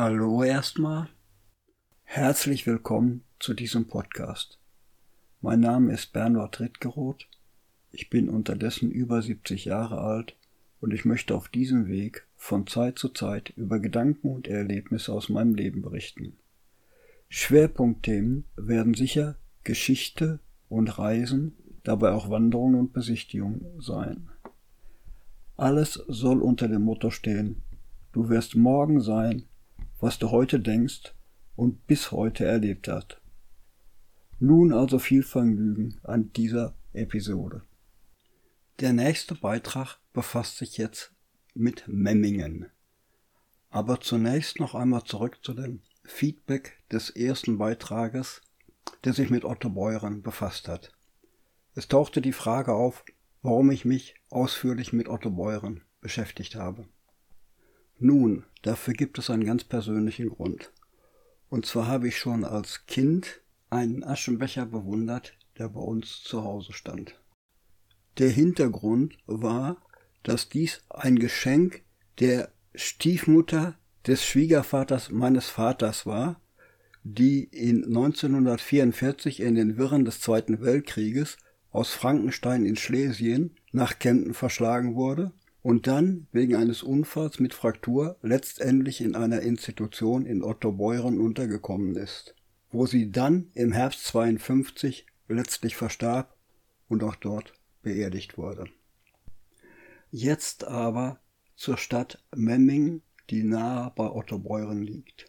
Hallo erstmal. Herzlich willkommen zu diesem Podcast. Mein Name ist Bernhard Rittgeroth. Ich bin unterdessen über 70 Jahre alt und ich möchte auf diesem Weg von Zeit zu Zeit über Gedanken und Erlebnisse aus meinem Leben berichten. Schwerpunktthemen werden sicher Geschichte und Reisen, dabei auch Wanderungen und Besichtigungen sein. Alles soll unter dem Motto stehen, du wirst morgen sein, was du heute denkst und bis heute erlebt hast. Nun also viel Vergnügen an dieser Episode. Der nächste Beitrag befasst sich jetzt mit Memmingen. Aber zunächst noch einmal zurück zu dem Feedback des ersten Beitrages, der sich mit Otto Beuren befasst hat. Es tauchte die Frage auf, warum ich mich ausführlich mit Otto Beuren beschäftigt habe. Nun, dafür gibt es einen ganz persönlichen Grund. Und zwar habe ich schon als Kind einen Aschenbecher bewundert, der bei uns zu Hause stand. Der Hintergrund war, dass dies ein Geschenk der Stiefmutter des Schwiegervaters meines Vaters war, die in 1944 in den Wirren des Zweiten Weltkrieges aus Frankenstein in Schlesien nach Kempten verschlagen wurde und dann wegen eines Unfalls mit Fraktur letztendlich in einer Institution in Ottobeuren untergekommen ist, wo sie dann im Herbst 52 letztlich verstarb und auch dort beerdigt wurde. Jetzt aber zur Stadt Memming, die nahe bei Ottobeuren liegt.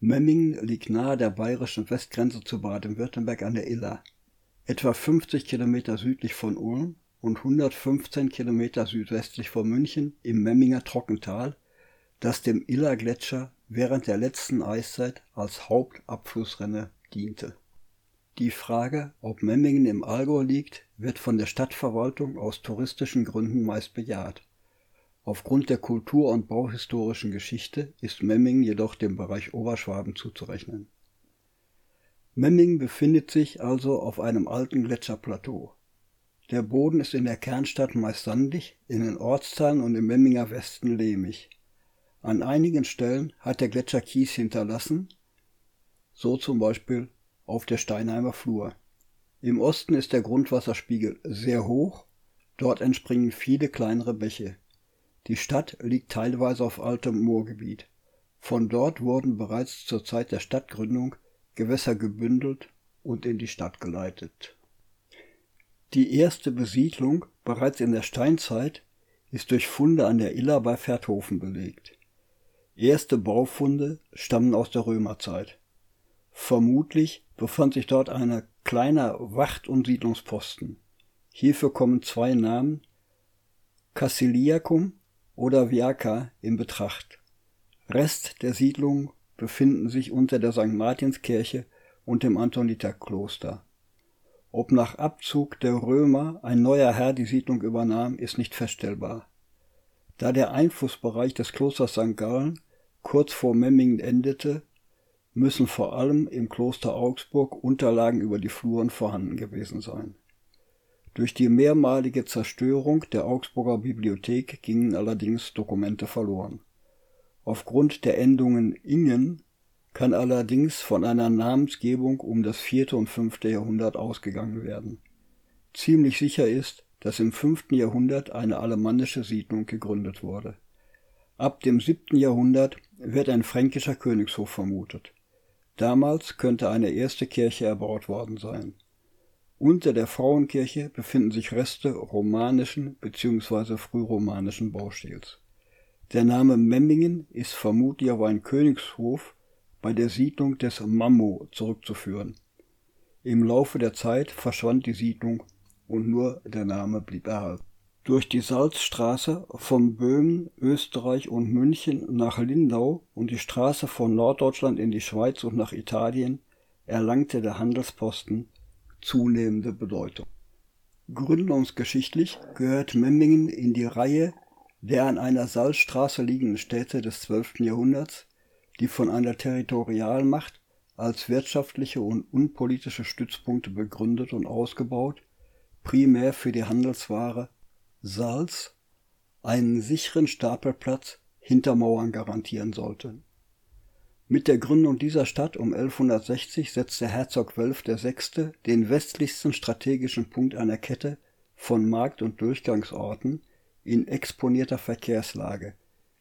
Memming liegt nahe der bayerischen Westgrenze zu Baden-Württemberg an der Iller, etwa 50 Kilometer südlich von Ulm und 115 Kilometer südwestlich von München im Memminger Trockental, das dem Iller-Gletscher während der letzten Eiszeit als Hauptabflussrinne diente. Die Frage, ob Memmingen im Allgäu liegt, wird von der Stadtverwaltung aus touristischen Gründen meist bejaht. Aufgrund der kultur- und bauhistorischen Geschichte ist Memmingen jedoch dem Bereich Oberschwaben zuzurechnen. Memmingen befindet sich also auf einem alten Gletscherplateau. Der Boden ist in der Kernstadt meist sandig, in den Ortsteilen und im Memminger Westen lehmig. An einigen Stellen hat der Gletscher Kies hinterlassen, so zum Beispiel auf der Steinheimer Flur. Im Osten ist der Grundwasserspiegel sehr hoch, dort entspringen viele kleinere Bäche. Die Stadt liegt teilweise auf altem Moorgebiet. Von dort wurden bereits zur Zeit der Stadtgründung Gewässer gebündelt und in die Stadt geleitet. Die erste Besiedlung, bereits in der Steinzeit, ist durch Funde an der Iller bei Verthofen belegt. Erste Baufunde stammen aus der Römerzeit. Vermutlich befand sich dort ein kleiner Wacht- und Siedlungsposten. Hierfür kommen zwei Namen Cassiliacum oder Viaca in Betracht. Rest der Siedlung befinden sich unter der St. Martinskirche und dem Antoniterkloster. Ob nach Abzug der Römer ein neuer Herr die Siedlung übernahm, ist nicht feststellbar. Da der Einflussbereich des Klosters St. Gallen kurz vor Memmingen endete, müssen vor allem im Kloster Augsburg Unterlagen über die Fluren vorhanden gewesen sein. Durch die mehrmalige Zerstörung der Augsburger Bibliothek gingen allerdings Dokumente verloren. Aufgrund der Endungen Ingen kann allerdings von einer Namensgebung um das vierte und fünfte Jahrhundert ausgegangen werden. Ziemlich sicher ist, dass im fünften Jahrhundert eine alemannische Siedlung gegründet wurde. Ab dem siebten Jahrhundert wird ein fränkischer Königshof vermutet. Damals könnte eine erste Kirche erbaut worden sein. Unter der Frauenkirche befinden sich Reste romanischen bzw. frühromanischen Baustils. Der Name Memmingen ist vermutlich auf einen Königshof bei der Siedlung des Mammo zurückzuführen. Im Laufe der Zeit verschwand die Siedlung und nur der Name blieb erhalten. Durch die Salzstraße von Böhmen, Österreich und München nach Lindau und die Straße von Norddeutschland in die Schweiz und nach Italien erlangte der Handelsposten zunehmende Bedeutung. Gründungsgeschichtlich gehört Memmingen in die Reihe der an einer Salzstraße liegenden Städte des 12. Jahrhunderts, die von einer Territorialmacht als wirtschaftliche und unpolitische Stützpunkte begründet und ausgebaut, primär für die Handelsware Salz, einen sicheren Stapelplatz hinter Mauern garantieren sollten. Mit der Gründung dieser Stadt um 1160 setzte Herzog Wölf VI. den westlichsten strategischen Punkt einer Kette von Markt- und Durchgangsorten in exponierter Verkehrslage,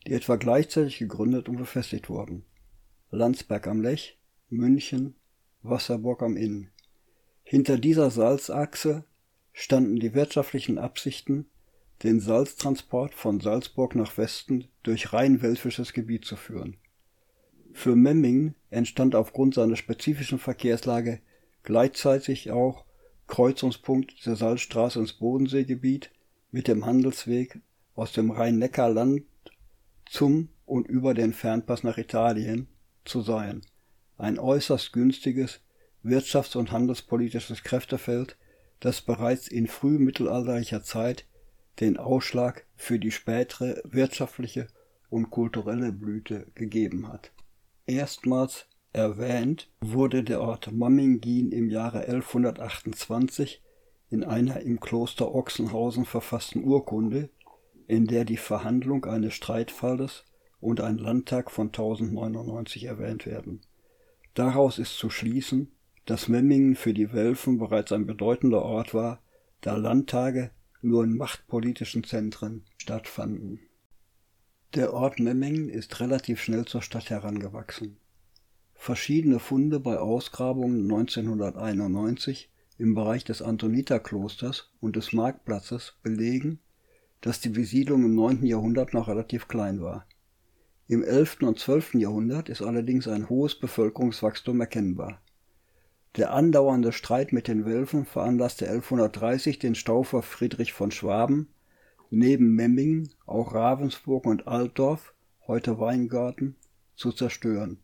die etwa gleichzeitig gegründet und befestigt wurden. Landsberg am Lech, München, Wasserburg am Inn. Hinter dieser Salzachse standen die wirtschaftlichen Absichten, den Salztransport von Salzburg nach Westen durch rein welfisches Gebiet zu führen. Für Memmingen entstand aufgrund seiner spezifischen Verkehrslage gleichzeitig auch Kreuzungspunkt der Salzstraße ins Bodenseegebiet mit dem Handelsweg aus dem Rhein-Neckar-Land zum und über den Fernpass nach Italien zu sein. Ein äußerst günstiges wirtschafts- und handelspolitisches Kräftefeld, das bereits in frühmittelalterlicher Zeit den Ausschlag für die spätere wirtschaftliche und kulturelle Blüte gegeben hat. Erstmals erwähnt wurde der Ort Mammingin im Jahre 1128 in einer im Kloster Ochsenhausen verfassten Urkunde, in der die Verhandlung eines Streitfalles und ein Landtag von 1099 erwähnt werden. Daraus ist zu schließen, dass Memmingen für die Welfen bereits ein bedeutender Ort war, da Landtage nur in machtpolitischen Zentren stattfanden. Der Ort Memmingen ist relativ schnell zur Stadt herangewachsen. Verschiedene Funde bei Ausgrabungen 1991 im Bereich des Antoniterklosters und des Marktplatzes belegen, dass die Besiedlung im 9. Jahrhundert noch relativ klein war. Im 11. und 12. Jahrhundert ist allerdings ein hohes Bevölkerungswachstum erkennbar. Der andauernde Streit mit den Wölfen veranlasste 1130 den Staufer Friedrich von Schwaben, neben Memmingen auch Ravensburg und Altdorf (heute Weingarten) zu zerstören.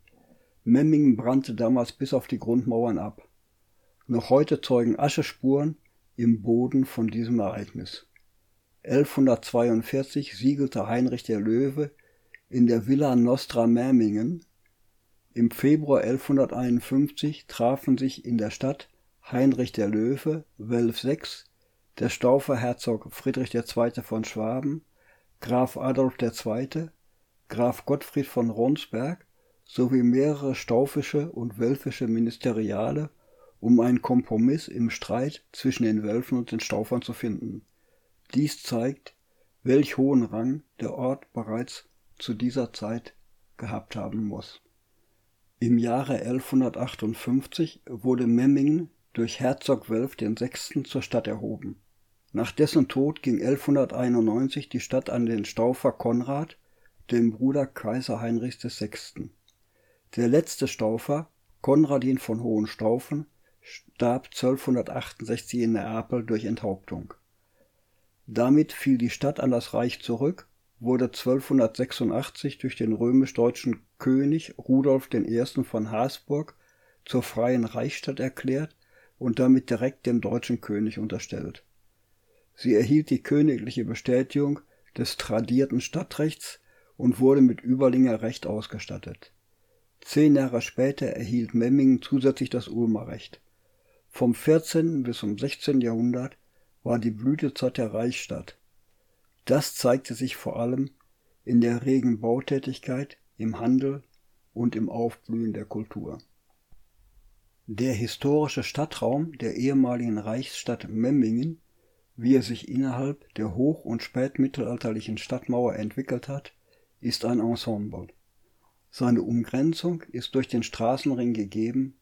Memmingen brannte damals bis auf die Grundmauern ab. Noch heute zeugen Aschespuren im Boden von diesem Ereignis. 1142 siegelte Heinrich der Löwe in der Villa Nostra Mermingen. Im Februar 1151 trafen sich in der Stadt Heinrich der Löwe, Welf VI, der Staufer Herzog Friedrich II. von Schwaben, Graf Adolf II., Graf Gottfried von Ronsberg sowie mehrere staufische und wölfische Ministeriale, um einen Kompromiss im Streit zwischen den Wölfen und den Staufern zu finden. Dies zeigt, welch hohen Rang der Ort bereits zu dieser Zeit gehabt haben muss. Im Jahre 1158 wurde Memmingen durch Herzog Welf VI. zur Stadt erhoben. Nach dessen Tod ging 1191 die Stadt an den Staufer Konrad, den Bruder Kaiser Heinrichs VI. Der letzte Staufer, Konradin von Hohenstaufen, starb 1268 in Neapel durch Enthauptung. Damit fiel die Stadt an das Reich zurück wurde 1286 durch den römisch-deutschen König Rudolf I. von Habsburg zur freien Reichsstadt erklärt und damit direkt dem deutschen König unterstellt. Sie erhielt die königliche Bestätigung des tradierten Stadtrechts und wurde mit Überlinger Recht ausgestattet. Zehn Jahre später erhielt Memmingen zusätzlich das Ulmer Recht. Vom 14. bis zum 16. Jahrhundert war die Blütezeit der Reichsstadt das zeigte sich vor allem in der regen Bautätigkeit, im Handel und im Aufblühen der Kultur. Der historische Stadtraum der ehemaligen Reichsstadt Memmingen, wie er sich innerhalb der hoch- und spätmittelalterlichen Stadtmauer entwickelt hat, ist ein Ensemble. Seine Umgrenzung ist durch den Straßenring gegeben,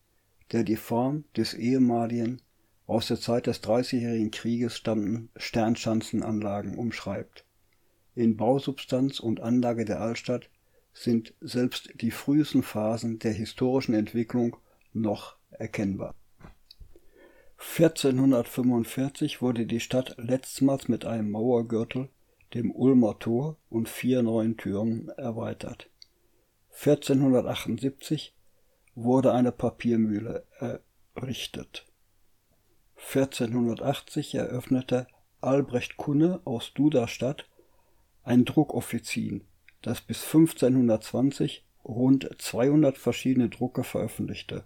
der die Form des ehemaligen aus der Zeit des Dreißigjährigen Krieges stammenden Sternschanzenanlagen umschreibt. In Bausubstanz und Anlage der Altstadt sind selbst die frühesten Phasen der historischen Entwicklung noch erkennbar. 1445 wurde die Stadt letztmals mit einem Mauergürtel, dem Ulmer Tor und vier neuen Türmen erweitert. 1478 wurde eine Papiermühle errichtet 1480 eröffnete Albrecht Kunne aus Duderstadt ein Druckoffizin, das bis 1520 rund 200 verschiedene Drucke veröffentlichte.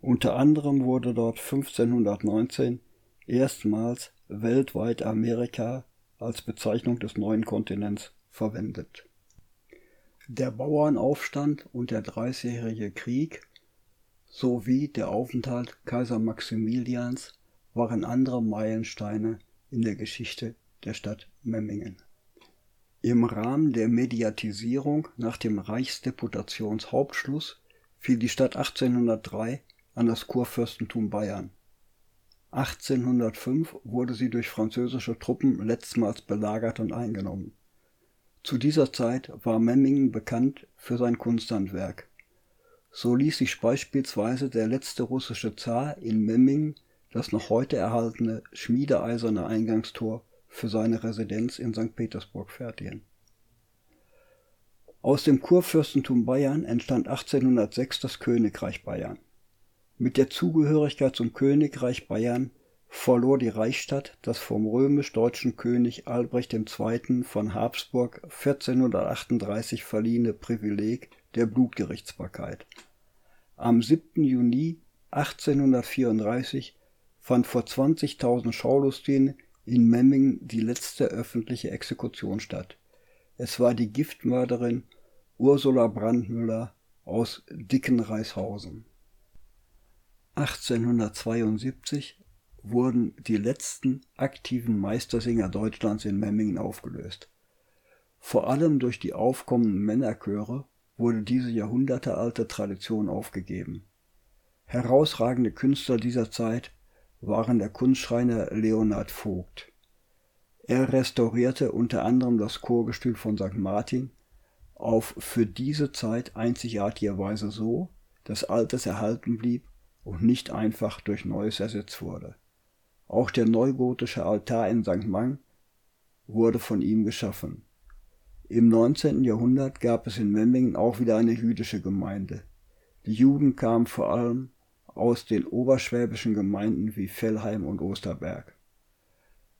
Unter anderem wurde dort 1519 erstmals weltweit Amerika als Bezeichnung des neuen Kontinents verwendet. Der Bauernaufstand und der Dreißigjährige Krieg sowie der Aufenthalt Kaiser Maximilians waren andere Meilensteine in der Geschichte der Stadt Memmingen. Im Rahmen der Mediatisierung nach dem Reichsdeputationshauptschluss fiel die Stadt 1803 an das Kurfürstentum Bayern. 1805 wurde sie durch französische Truppen letztmals belagert und eingenommen. Zu dieser Zeit war Memmingen bekannt für sein Kunsthandwerk. So ließ sich beispielsweise der letzte russische Zar in Memmingen das noch heute erhaltene schmiedeeiserne Eingangstor für seine Residenz in St. Petersburg fertigen. Aus dem Kurfürstentum Bayern entstand 1806 das Königreich Bayern. Mit der Zugehörigkeit zum Königreich Bayern verlor die Reichsstadt das vom römisch-deutschen König Albrecht II. von Habsburg 1438 verliehene Privileg der Blutgerichtsbarkeit. Am 7. Juni 1834 fand vor 20.000 Schaulustigen in Memmingen die letzte öffentliche Exekution statt. Es war die Giftmörderin Ursula Brandmüller aus Dickenreishausen. 1872 wurden die letzten aktiven Meistersinger Deutschlands in Memmingen aufgelöst. Vor allem durch die aufkommenden Männerchöre wurde diese jahrhundertealte Tradition aufgegeben. Herausragende Künstler dieser Zeit waren der Kunstschreiner Leonhard Vogt. Er restaurierte unter anderem das Chorgestühl von St. Martin auf für diese Zeit einzigartige Weise so, dass Altes erhalten blieb und nicht einfach durch Neues ersetzt wurde. Auch der neugotische Altar in St. Mang wurde von ihm geschaffen. Im 19. Jahrhundert gab es in Memmingen auch wieder eine jüdische Gemeinde. Die Juden kamen vor allem aus den oberschwäbischen Gemeinden wie Fellheim und Osterberg.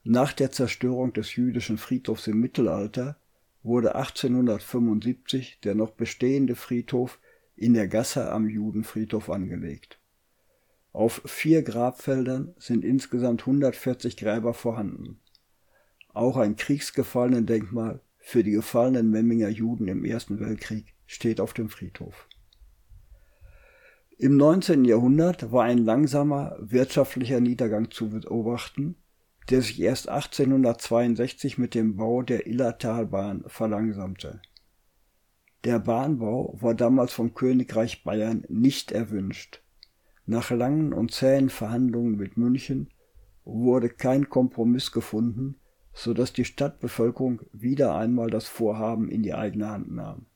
Nach der Zerstörung des jüdischen Friedhofs im Mittelalter wurde 1875 der noch bestehende Friedhof in der Gasse am Judenfriedhof angelegt. Auf vier Grabfeldern sind insgesamt 140 Gräber vorhanden. Auch ein Kriegsgefallenendenkmal für die gefallenen Memminger Juden im Ersten Weltkrieg steht auf dem Friedhof im 19. Jahrhundert war ein langsamer wirtschaftlicher Niedergang zu beobachten, der sich erst 1862 mit dem Bau der Illertalbahn verlangsamte. Der Bahnbau war damals vom Königreich Bayern nicht erwünscht. Nach langen und zähen Verhandlungen mit München wurde kein Kompromiss gefunden, so dass die Stadtbevölkerung wieder einmal das Vorhaben in die eigene Hand nahm.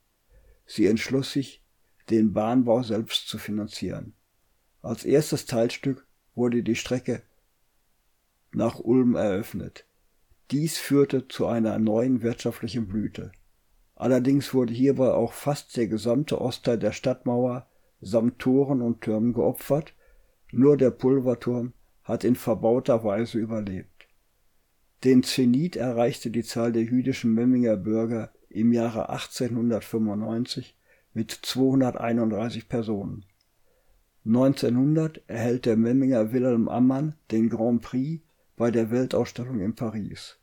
Sie entschloss sich, den Bahnbau selbst zu finanzieren. Als erstes Teilstück wurde die Strecke nach Ulm eröffnet. Dies führte zu einer neuen wirtschaftlichen Blüte. Allerdings wurde hierbei auch fast der gesamte Ostteil der Stadtmauer samt Toren und Türmen geopfert, nur der Pulverturm hat in verbauter Weise überlebt. Den Zenit erreichte die Zahl der jüdischen Memminger Bürger im Jahre 1895 mit 231 Personen. 1900 erhält der Memminger Wilhelm Ammann den Grand Prix bei der Weltausstellung in Paris.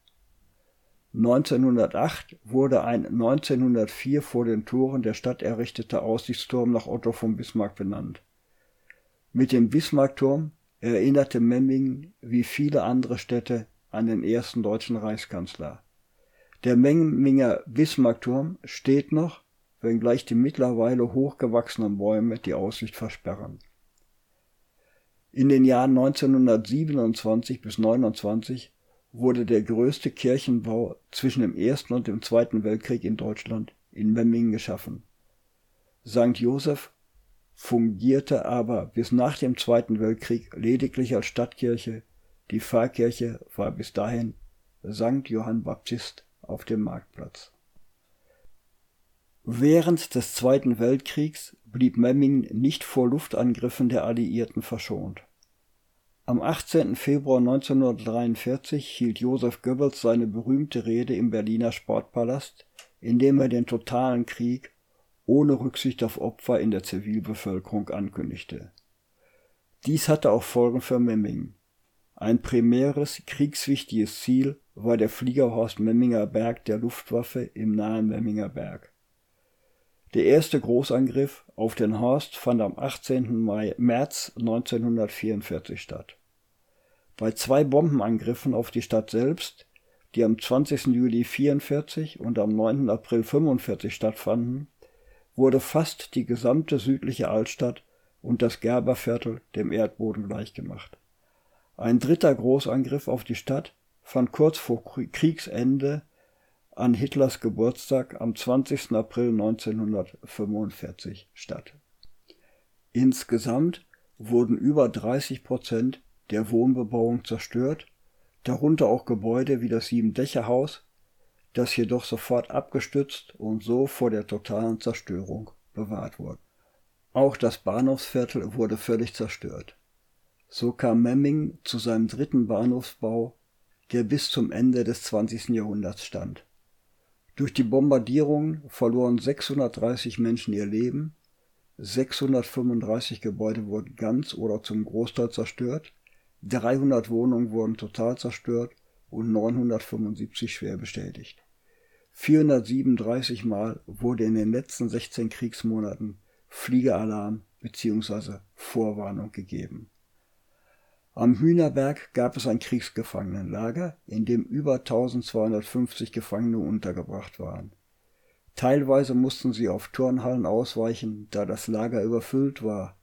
1908 wurde ein 1904 vor den Toren der Stadt errichteter Aussichtsturm nach Otto von Bismarck benannt. Mit dem Bismarckturm erinnerte Memmingen wie viele andere Städte an den ersten deutschen Reichskanzler. Der Memminger Bismarckturm steht noch wenngleich die mittlerweile hochgewachsenen Bäume die Aussicht versperren. In den Jahren 1927 bis 1929 wurde der größte Kirchenbau zwischen dem Ersten und dem Zweiten Weltkrieg in Deutschland in Memmingen geschaffen. St. Joseph fungierte aber bis nach dem Zweiten Weltkrieg lediglich als Stadtkirche, die Pfarrkirche war bis dahin St. Johann Baptist auf dem Marktplatz Während des Zweiten Weltkriegs blieb Memmingen nicht vor Luftangriffen der Alliierten verschont. Am 18. Februar 1943 hielt Joseph Goebbels seine berühmte Rede im Berliner Sportpalast, in dem er den totalen Krieg ohne Rücksicht auf Opfer in der Zivilbevölkerung ankündigte. Dies hatte auch Folgen für Memmingen. Ein primäres kriegswichtiges Ziel war der Fliegerhorst Memminger Berg der Luftwaffe im nahen Memminger Berg Der erste Großangriff auf den Horst fand am 18. Mai, März 1944 statt. Bei zwei Bombenangriffen auf die Stadt selbst, die am 20. Juli 1944 und am 9. April 1945 stattfanden, wurde fast die gesamte südliche Altstadt und das Gerberviertel dem Erdboden gleichgemacht. Ein dritter Großangriff auf die Stadt fand kurz vor Kriegsende an Hitlers Geburtstag am 20. April 1945 statt. Insgesamt wurden über 30 Prozent der Wohnbebauung zerstört, darunter auch Gebäude wie das Siebendächerhaus, das jedoch sofort abgestützt und so vor der totalen Zerstörung bewahrt wurde. Auch das Bahnhofsviertel wurde völlig zerstört. So kam Memming zu seinem dritten Bahnhofsbau, der bis zum Ende des 20. Jahrhunderts stand. Durch die Bombardierungen verloren 630 Menschen ihr Leben, 635 Gebäude wurden ganz oder zum Großteil zerstört, 300 Wohnungen wurden total zerstört und 975 schwer bestätigt. 437 Mal wurde in den letzten 16 Kriegsmonaten Fliegeralarm bzw. Vorwarnung gegeben. Am Hühnerberg gab es ein Kriegsgefangenenlager, in dem über 1250 Gefangene untergebracht waren. Teilweise mussten sie auf Turnhallen ausweichen, da das Lager überfüllt war.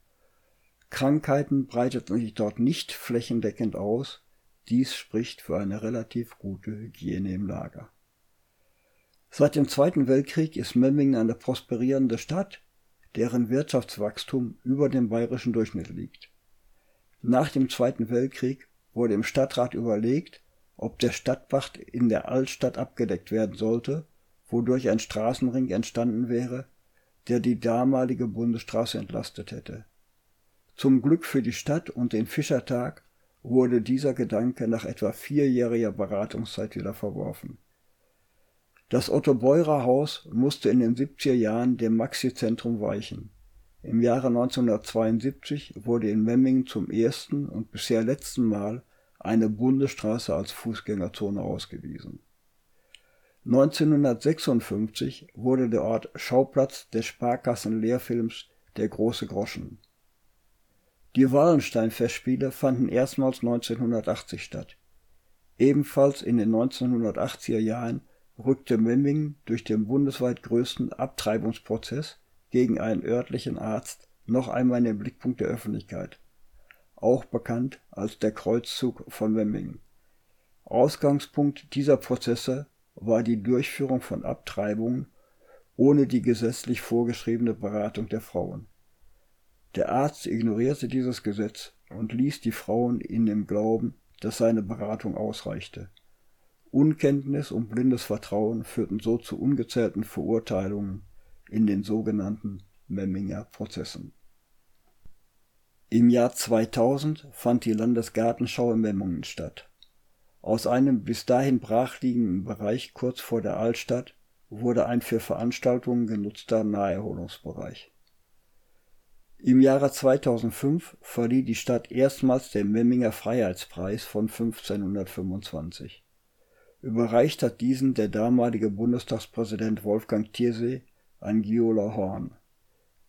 Krankheiten breiteten sich dort nicht flächendeckend aus, dies spricht für eine relativ gute Hygiene im Lager. Seit dem Zweiten Weltkrieg ist Memmingen eine prosperierende Stadt, deren Wirtschaftswachstum über dem bayerischen Durchschnitt liegt. Nach dem Zweiten Weltkrieg wurde im Stadtrat überlegt, ob der Stadtbach in der Altstadt abgedeckt werden sollte, wodurch ein Straßenring entstanden wäre, der die damalige Bundesstraße entlastet hätte. Zum Glück für die Stadt und den Fischertag wurde dieser Gedanke nach etwa vierjähriger Beratungszeit wieder verworfen. Das Otto-Beurer-Haus musste in den 70er Jahren dem Maxi-Zentrum weichen im Jahre 1972 wurde in Memmingen zum ersten und bisher letzten Mal eine Bundesstraße als Fußgängerzone ausgewiesen. 1956 wurde der Ort Schauplatz des Sparkassen-Lehrfilms Der große Groschen. Die Wallenstein-Festspiele fanden erstmals 1980 statt. Ebenfalls in den 1980er Jahren rückte Memmingen durch den bundesweit größten Abtreibungsprozess gegen einen örtlichen Arzt noch einmal in den Blickpunkt der Öffentlichkeit, auch bekannt als der Kreuzzug von Memmingen. Ausgangspunkt dieser Prozesse war die Durchführung von Abtreibungen ohne die gesetzlich vorgeschriebene Beratung der Frauen. Der Arzt ignorierte dieses Gesetz und ließ die Frauen in dem Glauben, dass seine Beratung ausreichte. Unkenntnis und blindes Vertrauen führten so zu ungezählten Verurteilungen in den sogenannten Memminger Prozessen. Im Jahr 2000 fand die Landesgartenschau in Memmingen statt. Aus einem bis dahin brachliegenden Bereich kurz vor der Altstadt wurde ein für Veranstaltungen genutzter Naherholungsbereich. Im Jahre 2005 verlieh die Stadt erstmals den Memminger Freiheitspreis von 1525. Überreicht hat diesen der damalige Bundestagspräsident Wolfgang Thiersee an Giola Horn.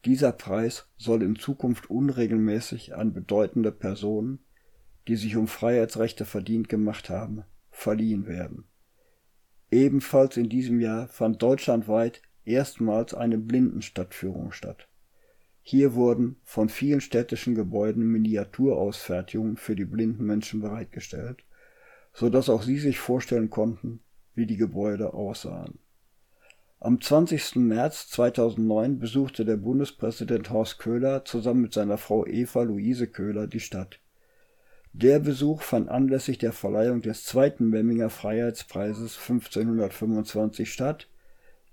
Dieser Preis soll in Zukunft unregelmäßig an bedeutende Personen, die sich um Freiheitsrechte verdient gemacht haben, verliehen werden. Ebenfalls in diesem Jahr fand deutschlandweit erstmals eine Blindenstadtführung statt. Hier wurden von vielen städtischen Gebäuden Miniaturausfertigungen für die blinden Menschen bereitgestellt, so dass auch sie sich vorstellen konnten, wie die Gebäude aussahen am 20. März 2009 besuchte der Bundespräsident Horst Köhler zusammen mit seiner Frau Eva Luise Köhler die Stadt. Der Besuch fand anlässlich der Verleihung des zweiten Memminger Freiheitspreises 1525 statt,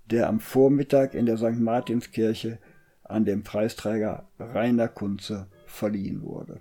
der am Vormittag in der St. Martinskirche an den Preisträger Rainer Kunze verliehen wurde